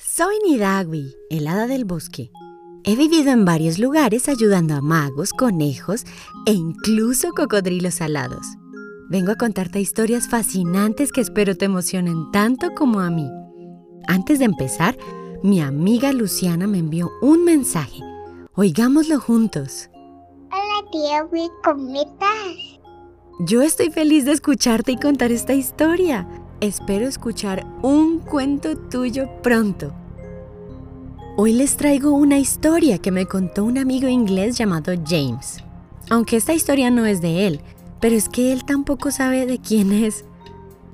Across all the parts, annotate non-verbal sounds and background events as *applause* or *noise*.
soy Nidagui, el hada del bosque. He vivido en varios lugares ayudando a magos, conejos e incluso cocodrilos alados. Vengo a contarte historias fascinantes que espero te emocionen tanto como a mí. Antes de empezar, mi amiga Luciana me envió un mensaje. Oigámoslo juntos. Hola tía ¿cómo estás? Yo estoy feliz de escucharte y contar esta historia. Espero escuchar un cuento tuyo pronto. Hoy les traigo una historia que me contó un amigo inglés llamado James. Aunque esta historia no es de él, pero es que él tampoco sabe de quién es.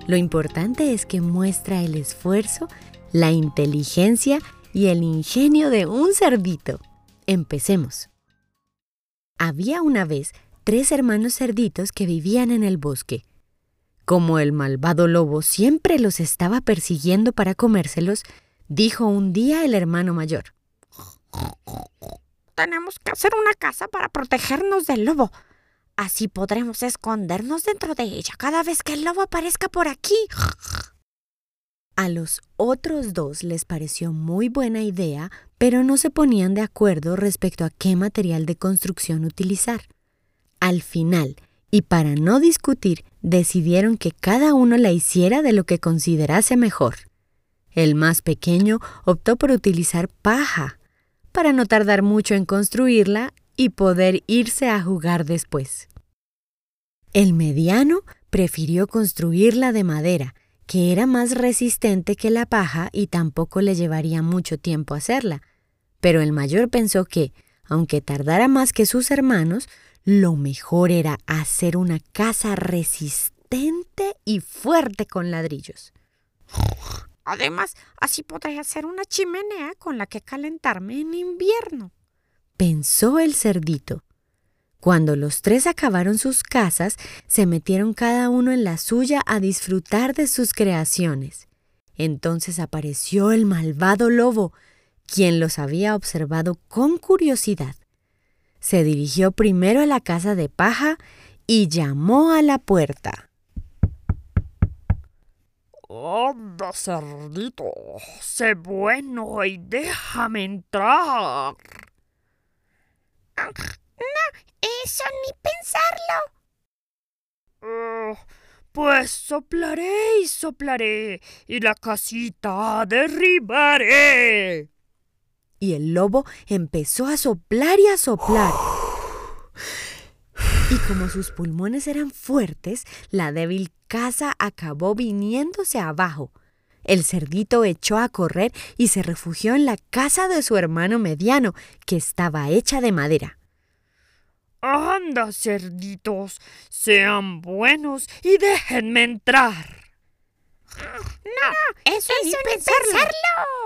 Lo importante es que muestra el esfuerzo, la inteligencia y el ingenio de un cerdito. Empecemos. Había una vez tres hermanos cerditos que vivían en el bosque. Como el malvado lobo siempre los estaba persiguiendo para comérselos, dijo un día el hermano mayor. Tenemos que hacer una casa para protegernos del lobo. Así podremos escondernos dentro de ella cada vez que el lobo aparezca por aquí. A los otros dos les pareció muy buena idea, pero no se ponían de acuerdo respecto a qué material de construcción utilizar. Al final, y para no discutir, decidieron que cada uno la hiciera de lo que considerase mejor. El más pequeño optó por utilizar paja, para no tardar mucho en construirla y poder irse a jugar después. El mediano prefirió construirla de madera, que era más resistente que la paja y tampoco le llevaría mucho tiempo hacerla. Pero el mayor pensó que, aunque tardara más que sus hermanos, lo mejor era hacer una casa resistente y fuerte con ladrillos. Además, así podré hacer una chimenea con la que calentarme en invierno. Pensó el cerdito. Cuando los tres acabaron sus casas, se metieron cada uno en la suya a disfrutar de sus creaciones. Entonces apareció el malvado lobo, quien los había observado con curiosidad se dirigió primero a la casa de paja y llamó a la puerta. Anda, cerdito, sé bueno y déjame entrar. No, eso ni pensarlo. Uh, pues soplaré y soplaré y la casita derribaré y el lobo empezó a soplar y a soplar. *sighs* Y como sus pulmones eran fuertes, la débil casa acabó viniéndose abajo. El cerdito echó a correr y se refugió en la casa de su hermano mediano, que estaba hecha de madera. Anda, cerditos, sean buenos y déjenme entrar. No, eso, ni pensarlo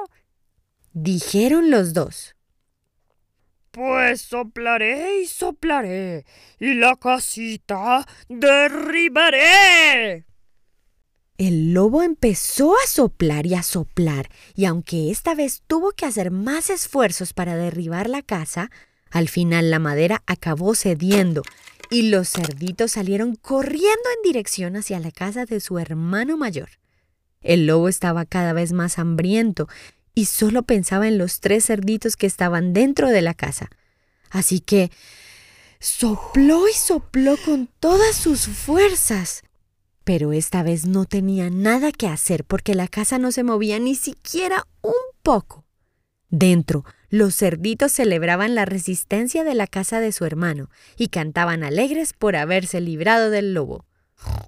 dijeron los dos. Pues soplaré y soplaré, y la casita derribaré. El lobo empezó a soplar y a soplar, y aunque esta vez tuvo que hacer más esfuerzos para derribar la casa, al final la madera acabó cediendo, y los cerditos salieron corriendo en dirección hacia la casa de su hermano mayor. El lobo estaba cada vez más hambriento y solo pensaba en los tres cerditos que estaban dentro de la casa. Así que sopló y sopló con todas sus fuerzas. Pero esta vez no tenía nada que hacer porque la casa no se movía ni siquiera un poco. Dentro, los cerditos celebraban la resistencia de la casa de su hermano y cantaban alegres por haberse librado del lobo.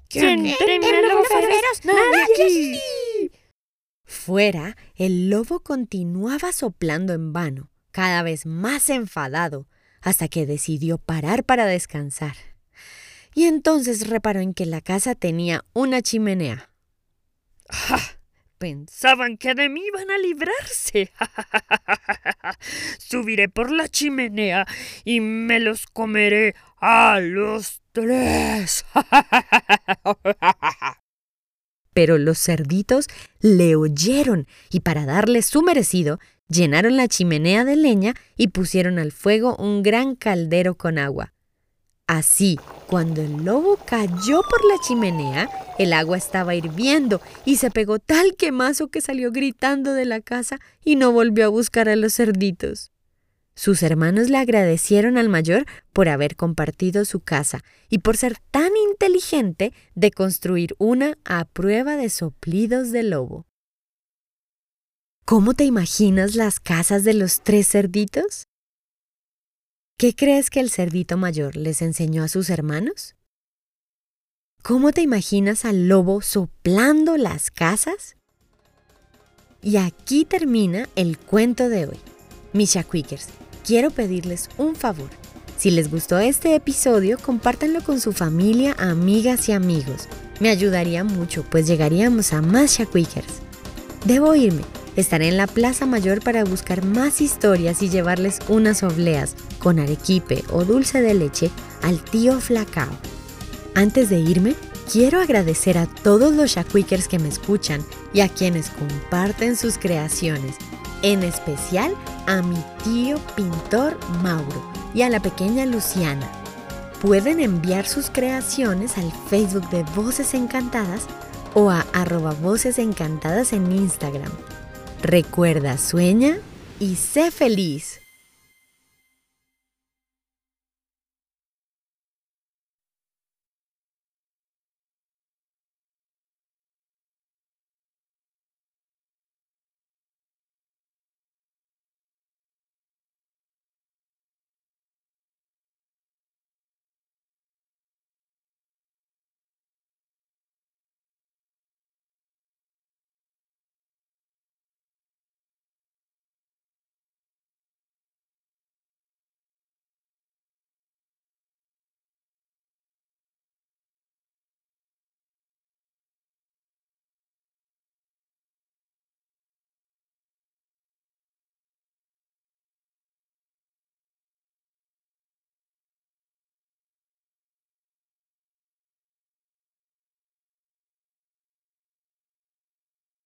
¿Quién los ¡Nadie! Fuera, el lobo continuaba soplando en vano, cada vez más enfadado, hasta que decidió parar para descansar. Y entonces reparó en que la casa tenía una chimenea. ¡Ja! Pensaban que de mí iban a librarse. *laughs* Subiré por la chimenea y me los comeré a los tres. *laughs* Pero los cerditos le oyeron y para darle su merecido, llenaron la chimenea de leña y pusieron al fuego un gran caldero con agua. Así, cuando el lobo cayó por la chimenea, el agua estaba hirviendo y se pegó tal quemazo que salió gritando de la casa y no volvió a buscar a los cerditos. Sus hermanos le agradecieron al mayor por haber compartido su casa y por ser tan inteligente de construir una a prueba de soplidos de lobo. ¿Cómo te imaginas las casas de los tres cerditos? ¿Qué crees que el cerdito mayor les enseñó a sus hermanos? ¿Cómo te imaginas al lobo soplando las casas? Y aquí termina el cuento de hoy. Misha Quickers, quiero pedirles un favor. Si les gustó este episodio, compártanlo con su familia, amigas y amigos. Me ayudaría mucho, pues llegaríamos a más Shaquickers. Debo irme. Estaré en la Plaza Mayor para buscar más historias y llevarles unas obleas con arequipe o dulce de leche al tío Flacao. Antes de irme, quiero agradecer a todos los Shaquickers que me escuchan y a quienes comparten sus creaciones en especial a mi tío pintor Mauro y a la pequeña Luciana. Pueden enviar sus creaciones al Facebook de Voces Encantadas o a arroba Voces Encantadas en Instagram. Recuerda, sueña y sé feliz.